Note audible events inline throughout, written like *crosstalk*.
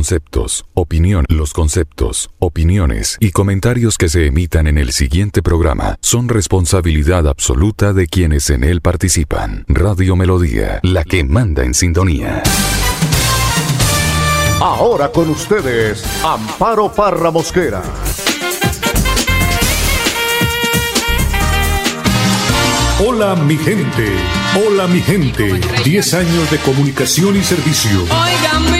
conceptos, opinión, los conceptos, opiniones y comentarios que se emitan en el siguiente programa son responsabilidad absoluta de quienes en él participan. Radio Melodía, la que manda en sintonía. Ahora con ustedes, Amparo Parra Mosquera. Hola mi gente, hola mi gente. 10 años de comunicación y servicio. Oigan.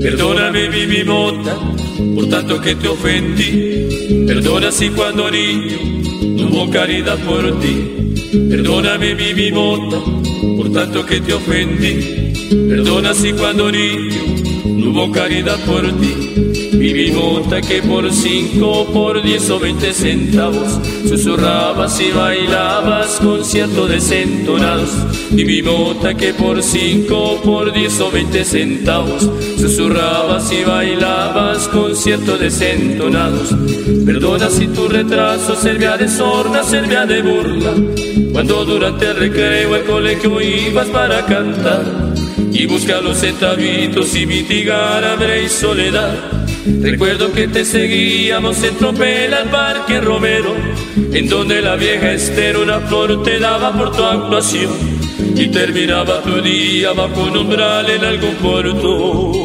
Perdóname mi por tanto que te ofendí. Perdona si cuando niño no hubo caridad por ti. Perdóname mi vivota por tanto que te ofendí. Perdona si cuando niño no hubo caridad por ti. Mi vivota que por cinco, por diez o veinte centavos susurrabas y bailabas conciertos desentonados. Mi vivota que por cinco, por diez o veinte centavos susurrabas y bailabas conciertos desentonados. Perdona si tu retraso servía de sorna, servía de burla. Cuando durante el recreo al colegio ibas para cantar y buscar los centavitos y mitigar hambre y soledad. Recuerdo que te seguíamos en tropel al parque Romero, en donde la vieja Esther una flor te daba por tu actuación y terminaba tu día bajo un umbral en algún puerto.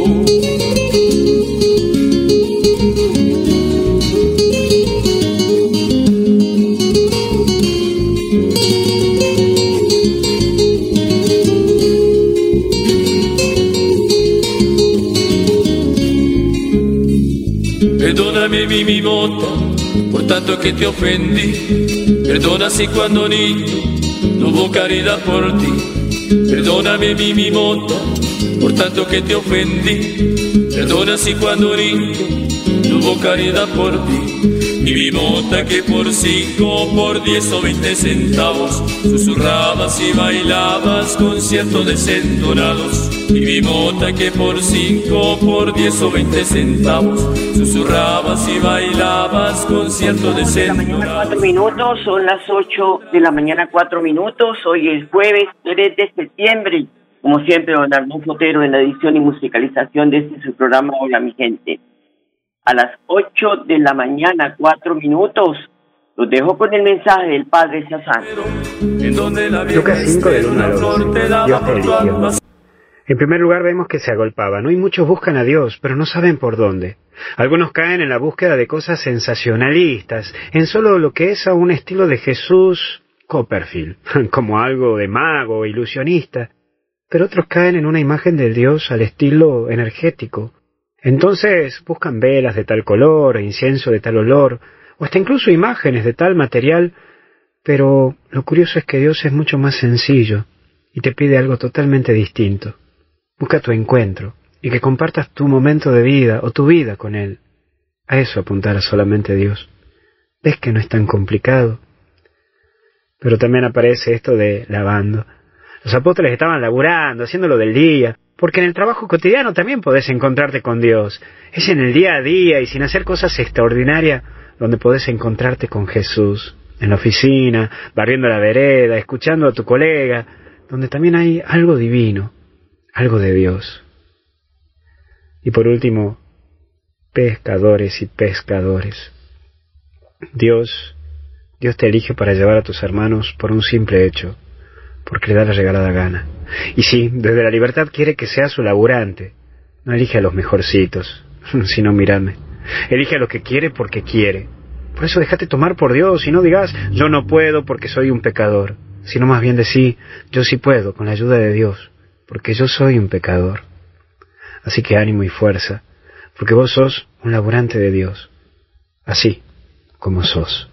Mi vivota por tanto que te ofendí. Perdona si cuando niño no caridad por ti. Perdóname mi vivota por tanto que te ofendí. Perdona si cuando niño no hubo caridad por ti. Mi vivota que por cinco, por diez o veinte centavos susurrabas y bailabas conciertos desentonados. Mi vivota que por cinco, por diez o veinte centavos susurrabas y bailabas conciertos de la mañana cuatro minutos, son las ocho de la mañana cuatro minutos, hoy es jueves 3 de septiembre, como siempre don Arnulfo Otero en la edición y musicalización de este su programa Hola mi gente. A las ocho de la mañana cuatro minutos, los dejo con el mensaje del Padre Sazán. En donde la vieja Lucas 5 del Esther 1 al una flor 11. te daba Dios te por tu eligió. En primer lugar vemos que se agolpaba, ¿no? Y muchos buscan a Dios, pero no saben por dónde. Algunos caen en la búsqueda de cosas sensacionalistas, en solo lo que es a un estilo de Jesús Copperfield, *laughs* como algo de mago, ilusionista. Pero otros caen en una imagen de Dios al estilo energético. Entonces buscan velas de tal color, incienso de tal olor, o hasta incluso imágenes de tal material, pero lo curioso es que Dios es mucho más sencillo y te pide algo totalmente distinto. Busca tu encuentro y que compartas tu momento de vida o tu vida con Él. A eso apuntará solamente Dios. ¿Ves que no es tan complicado? Pero también aparece esto de lavando. Los apóstoles estaban laburando, haciendo lo del día, porque en el trabajo cotidiano también podés encontrarte con Dios. Es en el día a día y sin hacer cosas extraordinarias donde podés encontrarte con Jesús. En la oficina, barriendo la vereda, escuchando a tu colega, donde también hay algo divino, algo de Dios. Y por último, pescadores y pescadores. Dios, Dios te elige para llevar a tus hermanos por un simple hecho, porque le da la regalada gana. Y sí, desde la libertad quiere que seas su laburante. No elige a los mejorcitos, *laughs* sino miradme. Elige a lo que quiere porque quiere. Por eso déjate tomar por Dios y no digas yo no puedo porque soy un pecador, sino más bien decir yo sí puedo con la ayuda de Dios, porque yo soy un pecador. Así que ánimo y fuerza, porque vos sos un laburante de Dios, así como sos,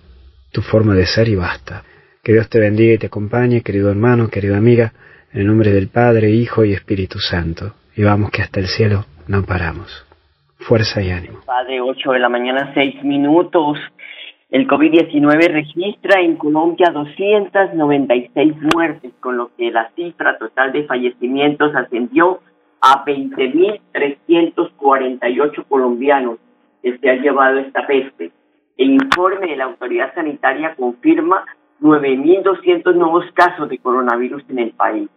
tu forma de ser y basta. Que Dios te bendiga y te acompañe, querido hermano, querida amiga, en el nombre del Padre, Hijo y Espíritu Santo. Y vamos que hasta el cielo no paramos. Fuerza y ánimo. Padre, 8 de la mañana, 6 minutos. El COVID-19 registra en Colombia 296 muertes, con lo que la cifra total de fallecimientos ascendió a 20.348 colombianos que se ha llevado esta peste. El informe de la autoridad sanitaria confirma 9.200 nuevos casos de coronavirus en el país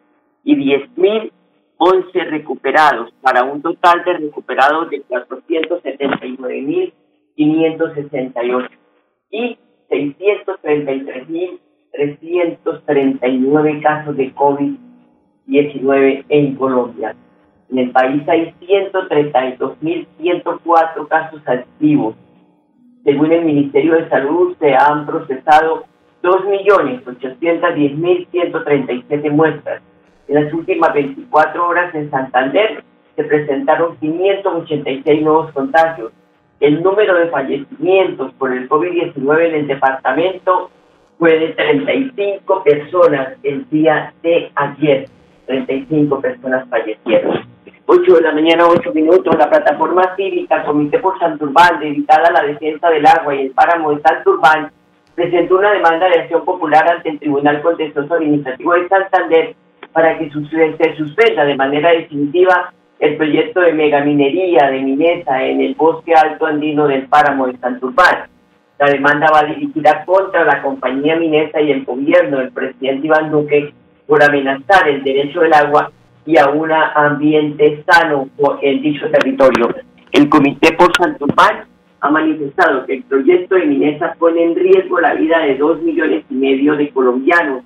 y 10.011 recuperados, para un total de recuperados de 479.568 y 633.339 casos de COVID-19 en Colombia. En el país hay 132.104 casos activos. Según el Ministerio de Salud, se han procesado 2.810.137 muestras. En las últimas 24 horas en Santander se presentaron 586 nuevos contagios. El número de fallecimientos por el COVID-19 en el departamento fue de 35 personas el día de ayer. 35 personas fallecieron. 8 de la mañana, 8 minutos, la plataforma cívica Comité por Santurbán, dedicada a la defensa del agua y el páramo de Santurbán, presentó una demanda de acción popular ante el Tribunal Contencioso Administrativo de Santander para que se suspenda de manera definitiva el proyecto de megaminería de Minesa en el bosque alto andino del páramo de Santurbán. La demanda va dirigida contra la compañía Minesa y el gobierno del presidente Iván Duque por amenazar el derecho del agua y a un ambiente sano en dicho territorio. El Comité por Santurbán ha manifestado que el proyecto de Minesa pone en riesgo la vida de dos millones y medio de colombianos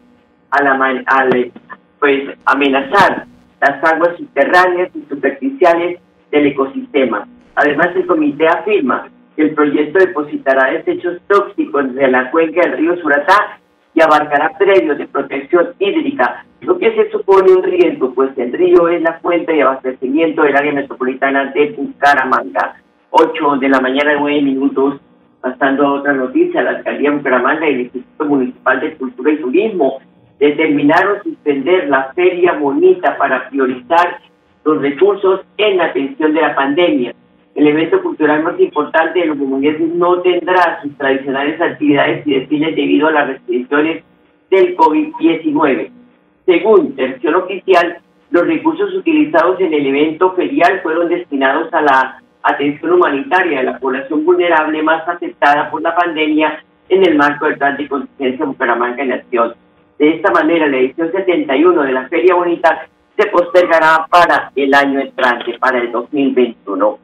al, al pues, amenazar las aguas subterráneas y superficiales del ecosistema. Además, el comité afirma que el proyecto depositará desechos tóxicos de la cuenca del río Suratá y abarcará predios de protección hídrica, lo que se supone un riesgo, pues el río es la fuente de abastecimiento del área metropolitana de Bucaramanga. 8 de la mañana, 9 minutos. Pasando a otra noticia, la alcaldía de Bucaramanga y el Instituto Municipal de Cultura y Turismo determinaron suspender la Feria Bonita para priorizar los recursos en la atención de la pandemia. El evento cultural más importante de los comunidades no tendrá sus tradicionales actividades y desfiles debido a las restricciones del COVID-19. Según versión oficial, los recursos utilizados en el evento ferial fueron destinados a la atención humanitaria de la población vulnerable más afectada por la pandemia en el marco del plan de contingencia Bucaramanga en acción. De esta manera, la edición 71 de la Feria Bonita se postergará para el año entrante, para el 2021.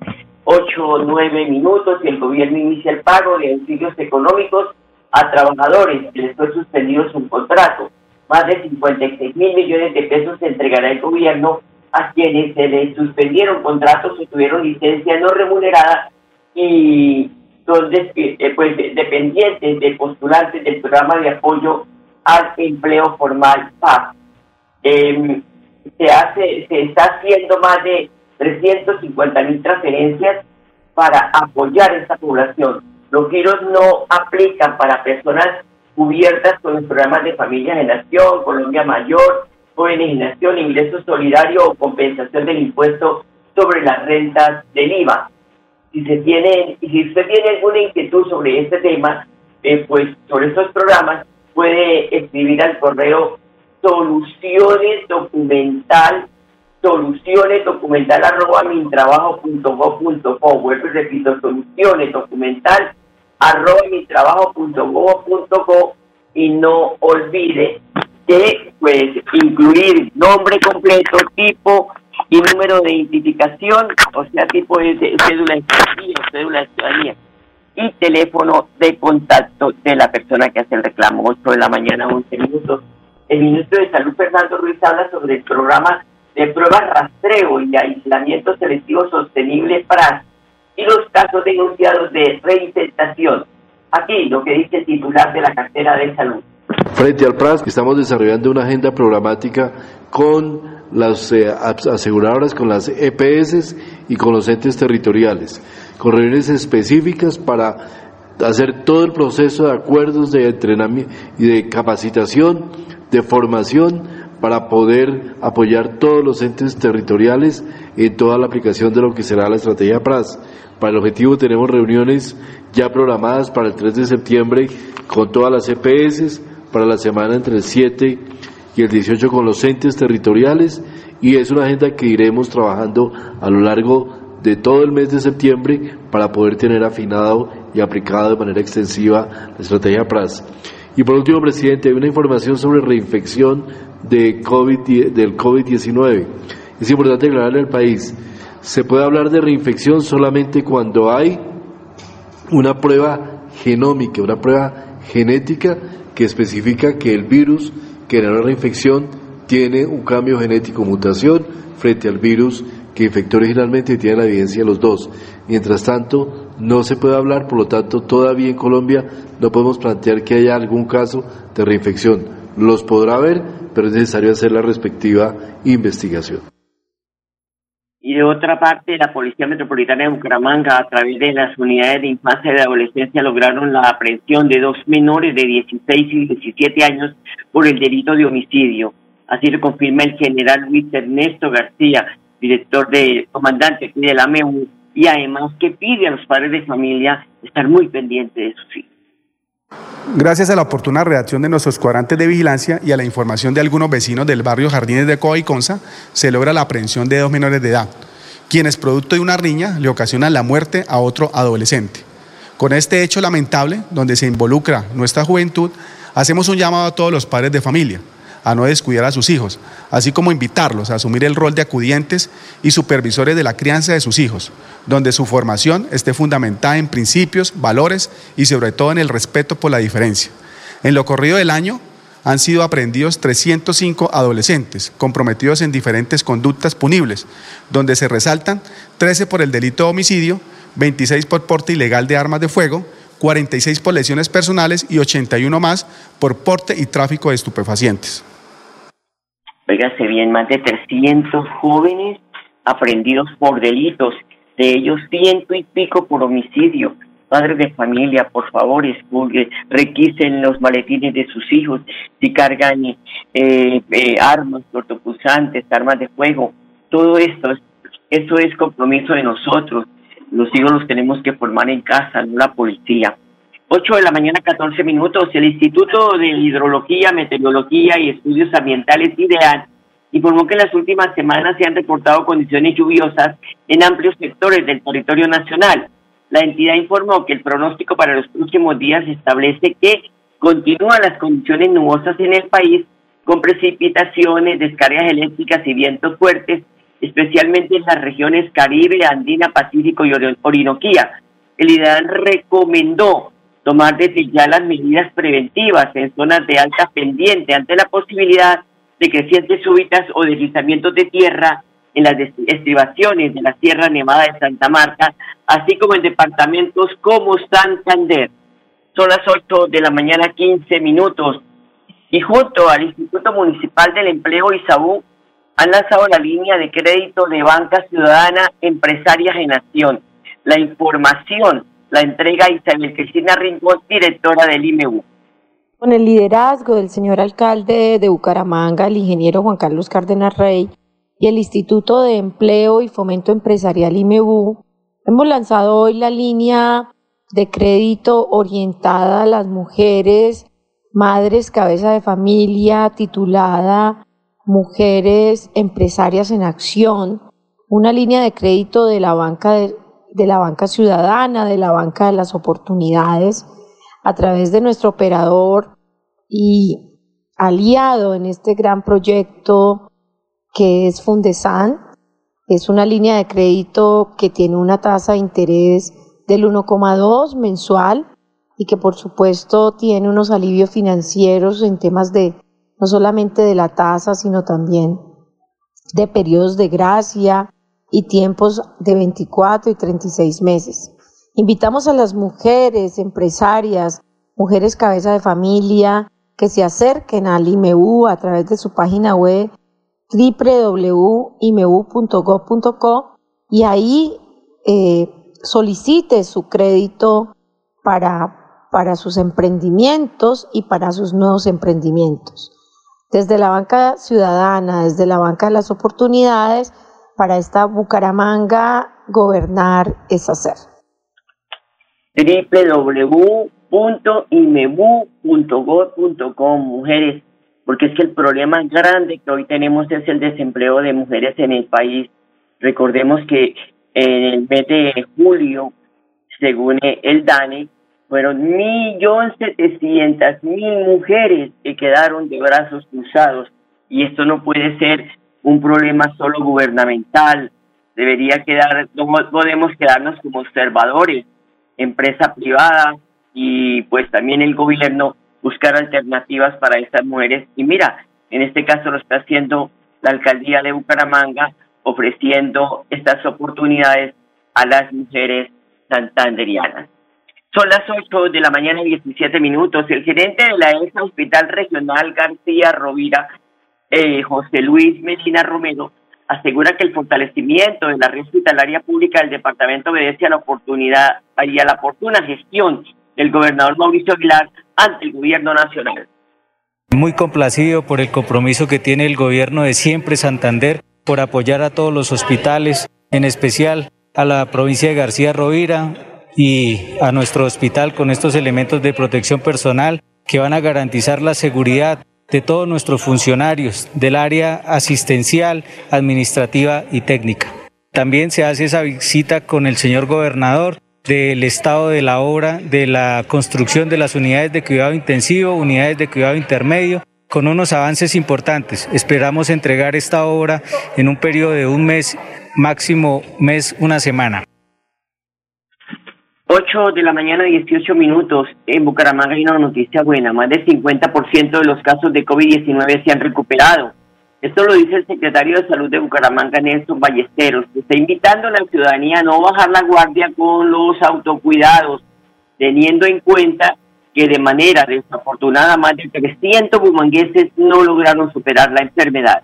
Ocho o nueve minutos y el gobierno inicia el pago de auxilios económicos a trabajadores que les fue suspendido su contrato. Más de 56 mil millones de pesos se entregará el gobierno a quienes se les suspendieron contratos o tuvieron licencia no remunerada y son eh, pues, dependientes de postulantes del programa de apoyo al empleo formal PAP. Em, se hace, se está haciendo más de 350 mil transferencias para apoyar a esta población. Los giros no aplican para personas cubiertas con los programas de familia Generación, Colombia Mayor, en nación, ingreso solidario o compensación del impuesto sobre las rentas del IVA. Si se tiene, si usted tiene alguna inquietud sobre este tema, eh, pues sobre estos programas, puede escribir al correo soluciones documental soluciones documental arroba mintrabajo.gov.co vuelvo y repito soluciones documental arroba mintrabajo.gov.co y no olvide que pues incluir nombre completo, tipo y número de identificación, o sea, tipo de, cédula de cédula de ciudadanía y teléfono de contacto de la persona que hace el reclamo. 8 de la mañana, 11 minutos. El ministro de Salud, Fernando Ruiz, habla sobre el programa de pruebas rastreo y aislamiento selectivo sostenible para y los casos denunciados de reinfectación. Aquí lo que dice el titular de la cartera de salud. Frente al PRAS, estamos desarrollando una agenda programática con las eh, aseguradoras, con las EPS y con los entes territoriales, con reuniones específicas para hacer todo el proceso de acuerdos de entrenamiento y de capacitación, de formación, para poder apoyar todos los entes territoriales en toda la aplicación de lo que será la estrategia PRAS. Para el objetivo tenemos reuniones ya programadas para el 3 de septiembre con todas las EPS, para la semana entre el 7 y el 18 con los entes territoriales y es una agenda que iremos trabajando a lo largo de todo el mes de septiembre para poder tener afinado y aplicado de manera extensiva la estrategia PRAS. Y por último, presidente, hay una información sobre reinfección de COVID, del COVID-19. Es importante aclararle al país, se puede hablar de reinfección solamente cuando hay una prueba genómica, una prueba genética que especifica que el virus que generó la reinfección tiene un cambio genético, mutación, frente al virus que infectó originalmente y tiene la evidencia de los dos. Mientras tanto, no se puede hablar, por lo tanto, todavía en Colombia no podemos plantear que haya algún caso de reinfección. Los podrá haber, pero es necesario hacer la respectiva investigación. Y de otra parte, la Policía Metropolitana de Bucaramanga, a través de las unidades de infancia y de adolescencia, lograron la aprehensión de dos menores de 16 y 17 años por el delito de homicidio. Así lo confirma el general Luis Ernesto García, director de comandante de la MEU, y además que pide a los padres de familia estar muy pendientes de sus hijos. Gracias a la oportuna reacción de nuestros cuadrantes de vigilancia y a la información de algunos vecinos del barrio Jardines de Coa y Conza, se logra la aprehensión de dos menores de edad, quienes producto de una riña le ocasionan la muerte a otro adolescente. Con este hecho lamentable, donde se involucra nuestra juventud, hacemos un llamado a todos los padres de familia a no descuidar a sus hijos, así como invitarlos a asumir el rol de acudientes y supervisores de la crianza de sus hijos, donde su formación esté fundamentada en principios, valores y sobre todo en el respeto por la diferencia. En lo corrido del año han sido aprendidos 305 adolescentes comprometidos en diferentes conductas punibles, donde se resaltan 13 por el delito de homicidio, 26 por porte ilegal de armas de fuego, 46 por lesiones personales y 81 más por porte y tráfico de estupefacientes. Óigase bien, más de 300 jóvenes aprendidos por delitos, de ellos ciento y pico por homicidio. Padres de familia, por favor, requisen los maletines de sus hijos si cargan eh, eh, armas cortopulsantes, armas de fuego. Todo esto, eso es compromiso de nosotros. Los hijos los tenemos que formar en casa, no la policía. 8 de la mañana, 14 minutos. El Instituto de Hidrología, Meteorología y Estudios Ambientales IDEAN informó que en las últimas semanas se han reportado condiciones lluviosas en amplios sectores del territorio nacional. La entidad informó que el pronóstico para los próximos días establece que continúan las condiciones nubosas en el país con precipitaciones, descargas eléctricas y vientos fuertes, especialmente en las regiones Caribe, Andina, Pacífico y Orinoquía. El IDEAN recomendó tomar desde ya las medidas preventivas en zonas de alta pendiente ante la posibilidad de crecientes súbitas o deslizamientos de tierra en las estribaciones de la Sierra Nevada de Santa Marta, así como en departamentos como Santander. Son las 8 de la mañana, 15 minutos. Y junto al Instituto Municipal del Empleo Isabú han lanzado la línea de crédito de banca ciudadana empresarias en. La información la entrega Isabel Cristina Rincón, directora del IMEU. Con el liderazgo del señor alcalde de Bucaramanga, el ingeniero Juan Carlos Cárdenas Rey, y el Instituto de Empleo y Fomento Empresarial IMEU, hemos lanzado hoy la línea de crédito orientada a las mujeres madres cabeza de familia titulada Mujeres Empresarias en Acción, una línea de crédito de la banca de, la banca ciudadana, de la banca de las oportunidades, a través de nuestro operador y aliado en este gran proyecto que es Fundesan. Es una línea de crédito que tiene una tasa de interés del 1,2 mensual y que por supuesto tiene unos alivios financieros en temas de no solamente de la tasa, sino también de periodos de gracia y tiempos de 24 y 36 meses. Invitamos a las mujeres empresarias, mujeres cabeza de familia, que se acerquen al IMEU a través de su página web www.imeu.gov.co y ahí eh, solicite su crédito para, para sus emprendimientos y para sus nuevos emprendimientos. Desde la banca ciudadana, desde la banca de las oportunidades, para esta Bucaramanga, gobernar es hacer. www.imebu.gov.com, mujeres, porque es que el problema grande que hoy tenemos es el desempleo de mujeres en el país. Recordemos que en el mes de julio, según el DANE, fueron millón setecientas mil mujeres que quedaron de brazos cruzados. Y esto no puede ser un problema solo gubernamental, debería quedar, no podemos quedarnos como observadores, empresa privada y pues también el gobierno buscar alternativas para estas mujeres. Y mira, en este caso lo está haciendo la alcaldía de Bucaramanga ofreciendo estas oportunidades a las mujeres santanderianas. Son las 8 de la mañana y 17 minutos. El gerente de la ESA Hospital Regional García Rovira, eh, José Luis Medina Romero, asegura que el fortalecimiento de la red hospitalaria pública del departamento obedece a la oportunidad y a la oportuna gestión del gobernador Mauricio Aguilar ante el gobierno nacional. Muy complacido por el compromiso que tiene el gobierno de siempre Santander por apoyar a todos los hospitales, en especial a la provincia de García Rovira y a nuestro hospital con estos elementos de protección personal que van a garantizar la seguridad de todos nuestros funcionarios del área asistencial, administrativa y técnica. También se hace esa visita con el señor gobernador del estado de la obra, de la construcción de las unidades de cuidado intensivo, unidades de cuidado intermedio con unos avances importantes. Esperamos entregar esta obra en un periodo de un mes, máximo mes, una semana. 8 de la mañana, 18 minutos. En Bucaramanga hay una noticia buena. Más del 50% de los casos de COVID-19 se han recuperado. Esto lo dice el secretario de Salud de Bucaramanga, Nelson Ballesteros, está invitando a la ciudadanía a no bajar la guardia con los autocuidados, teniendo en cuenta que de manera desafortunada más de 300 bumangueses no lograron superar la enfermedad.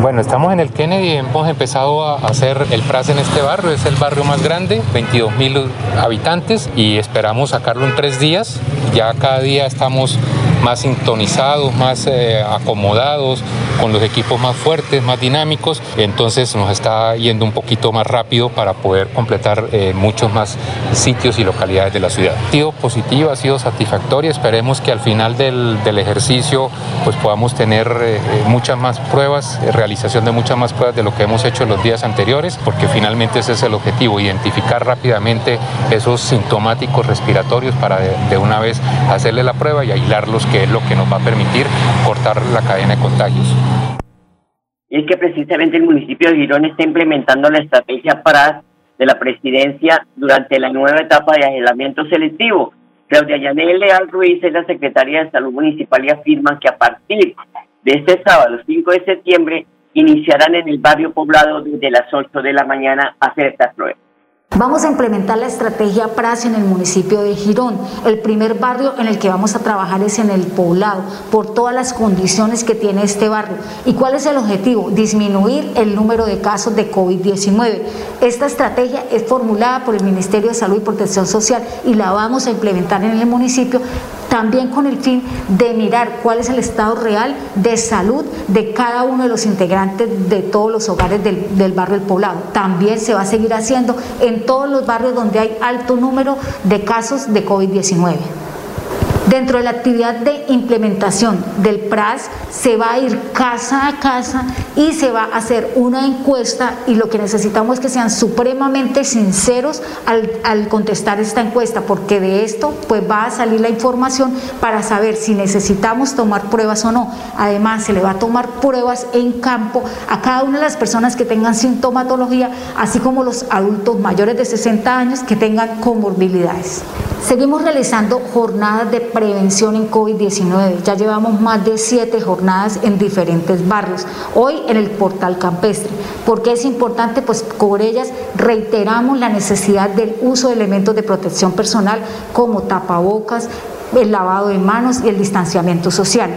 Bueno, estamos en el Kennedy y hemos empezado a hacer el PRAS en este barrio. Es el barrio más grande, 22 mil habitantes y esperamos sacarlo en tres días. Ya cada día estamos más sintonizados, más eh, acomodados, con los equipos más fuertes, más dinámicos. Entonces nos está yendo un poquito más rápido para poder completar eh, muchos más sitios y localidades de la ciudad. Ha sido positiva, ha sido satisfactoria. Esperemos que al final del, del ejercicio pues podamos tener eh, muchas más pruebas, realización de muchas más pruebas de lo que hemos hecho en los días anteriores, porque finalmente ese es el objetivo, identificar rápidamente esos sintomáticos respiratorios para de, de una vez hacerle la prueba y aislarlos que es lo que nos va a permitir cortar la cadena de contagios. Es que precisamente el municipio de Girón está implementando la estrategia PRAS de la presidencia durante la nueva etapa de aislamiento selectivo. Claudia Yanel Leal Ruiz es la secretaria de Salud Municipal y afirma que a partir de este sábado, 5 de septiembre, iniciarán en el barrio poblado desde las 8 de la mañana a hacer estas pruebas. Vamos a implementar la estrategia PRAS en el municipio de Girón. El primer barrio en el que vamos a trabajar es en el poblado, por todas las condiciones que tiene este barrio. ¿Y cuál es el objetivo? Disminuir el número de casos de COVID-19. Esta estrategia es formulada por el Ministerio de Salud y Protección Social y la vamos a implementar en el municipio también con el fin de mirar cuál es el estado real de salud de cada uno de los integrantes de todos los hogares del, del barrio El Poblado. También se va a seguir haciendo en todos los barrios donde hay alto número de casos de COVID-19. Dentro de la actividad de implementación del PRAS se va a ir casa a casa y se va a hacer una encuesta y lo que necesitamos es que sean supremamente sinceros al, contestar esta encuesta porque de esto pues va a salir la información para saber si necesitamos tomar pruebas o no. Además se le va a tomar pruebas en campo a cada una de las personas que tengan sintomatología así como los adultos mayores de 60 años que tengan comorbilidades. Seguimos realizando jornadas de prevención en COVID-19. Ya llevamos más de siete jornadas en diferentes barrios. Hoy en el portal campestre. ¿Por qué es importante? Pues por ellas reiteramos la necesidad del uso de elementos de protección personal como tapabocas, el lavado de manos y el distanciamiento social.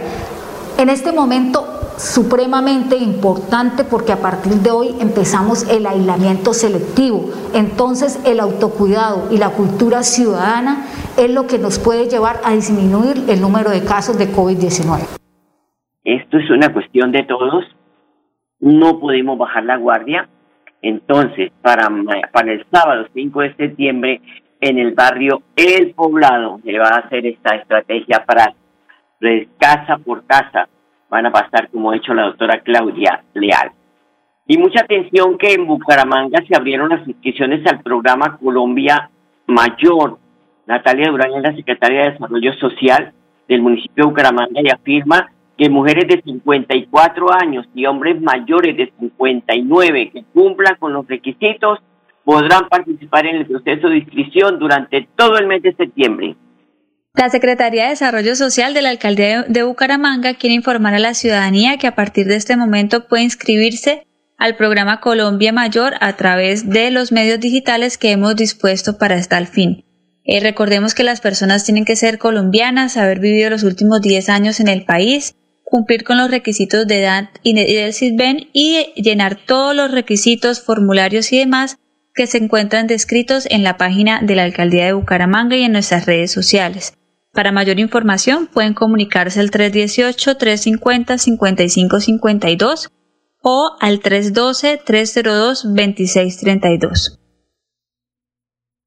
En este momento supremamente importante porque a partir de hoy empezamos el aislamiento selectivo. Entonces el autocuidado y la cultura ciudadana es lo que nos puede llevar a disminuir el número de casos de COVID-19. Esto es una cuestión de todos. No podemos bajar la guardia. Entonces, para, para el sábado 5 de septiembre, en el barrio El Poblado, se va a hacer esta estrategia para casa por casa van a pasar como ha hecho la doctora Claudia Leal. Y mucha atención que en Bucaramanga se abrieron las inscripciones al programa Colombia Mayor. Natalia Durán es la secretaria de Desarrollo Social del municipio de Bucaramanga y afirma que mujeres de 54 años y hombres mayores de 59 que cumplan con los requisitos podrán participar en el proceso de inscripción durante todo el mes de septiembre. La Secretaría de Desarrollo Social de la Alcaldía de Bucaramanga quiere informar a la ciudadanía que a partir de este momento puede inscribirse al programa Colombia Mayor a través de los medios digitales que hemos dispuesto para tal fin. Eh, recordemos que las personas tienen que ser colombianas, haber vivido los últimos 10 años en el país, cumplir con los requisitos de edad y del CISBEN y llenar todos los requisitos, formularios y demás que se encuentran descritos en la página de la Alcaldía de Bucaramanga y en nuestras redes sociales. Para mayor información pueden comunicarse al 318-350-5552 o al 312-302-2632.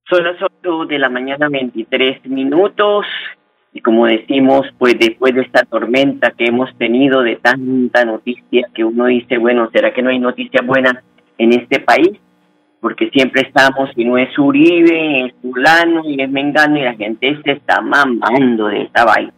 Son las 8 de la mañana 23 minutos y como decimos, pues después de esta tormenta que hemos tenido de tanta noticia que uno dice, bueno, ¿será que no hay noticias buenas en este país? Porque siempre estamos, si no es Uribe, es fulano y es Mengano y la gente se está mamando de esta vaina.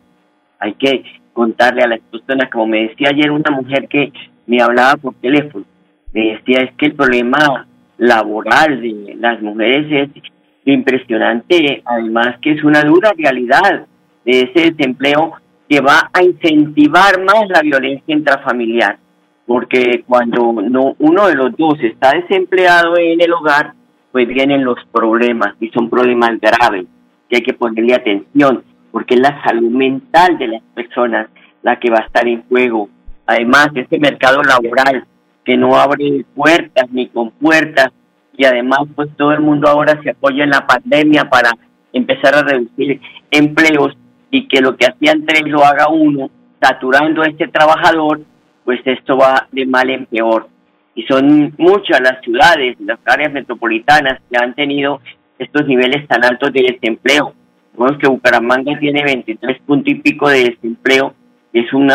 Hay que contarle a las personas, como me decía ayer una mujer que me hablaba por teléfono, me decía es que el problema laboral de las mujeres es impresionante, además que es una dura realidad de ese desempleo que va a incentivar más la violencia intrafamiliar porque cuando no uno de los dos está desempleado en el hogar, pues vienen los problemas y son problemas graves que hay que ponerle atención, porque es la salud mental de las personas la que va a estar en juego. Además, este mercado laboral que no abre puertas ni con puertas y además pues todo el mundo ahora se apoya en la pandemia para empezar a reducir empleos y que lo que hacían tres lo haga uno, saturando a este trabajador pues esto va de mal en peor. Y son muchas las ciudades, las áreas metropolitanas que han tenido estos niveles tan altos de desempleo. Vemos que Bucaramanga tiene 23 puntos y pico de desempleo, es un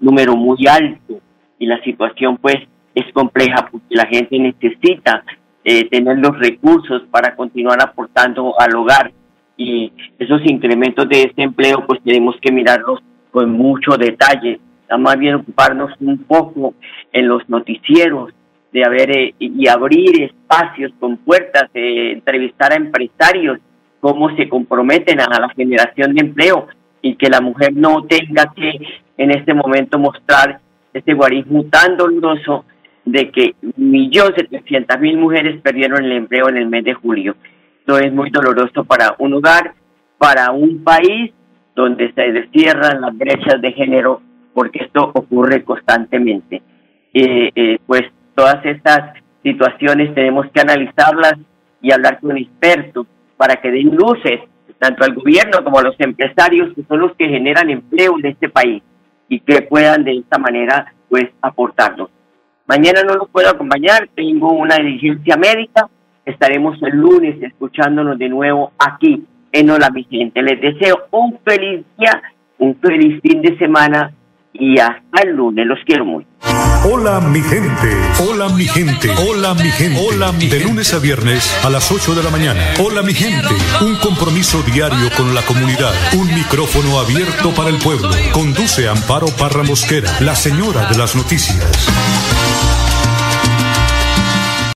número muy alto y la situación pues es compleja porque la gente necesita eh, tener los recursos para continuar aportando al hogar y esos incrementos de desempleo pues tenemos que mirarlos con mucho detalle más bien ocuparnos un poco en los noticieros, de haber eh, y abrir espacios con puertas, de entrevistar a empresarios, cómo se comprometen a la generación de empleo y que la mujer no tenga que en este momento mostrar este guarismo tan doloroso de que millón setecientas mil mujeres perdieron el empleo en el mes de julio. Esto es muy doloroso para un hogar, para un país donde se destierran las brechas de género porque esto ocurre constantemente. Eh, eh, pues todas estas situaciones tenemos que analizarlas y hablar con expertos para que den luces tanto al gobierno como a los empresarios que son los que generan empleo en este país y que puedan de esta manera pues aportarnos. Mañana no los puedo acompañar, tengo una diligencia médica, estaremos el lunes escuchándonos de nuevo aquí en Hola mi gente. Les deseo un feliz día, un feliz fin de semana y hasta el lunes. Los quiero mucho. Hola mi gente, hola mi gente, hola mi gente. Hola mi De lunes a viernes a las 8 de la mañana. Hola mi gente, un compromiso diario con la comunidad, un micrófono abierto para el pueblo. Conduce Amparo Parra Mosquera, la señora de las noticias.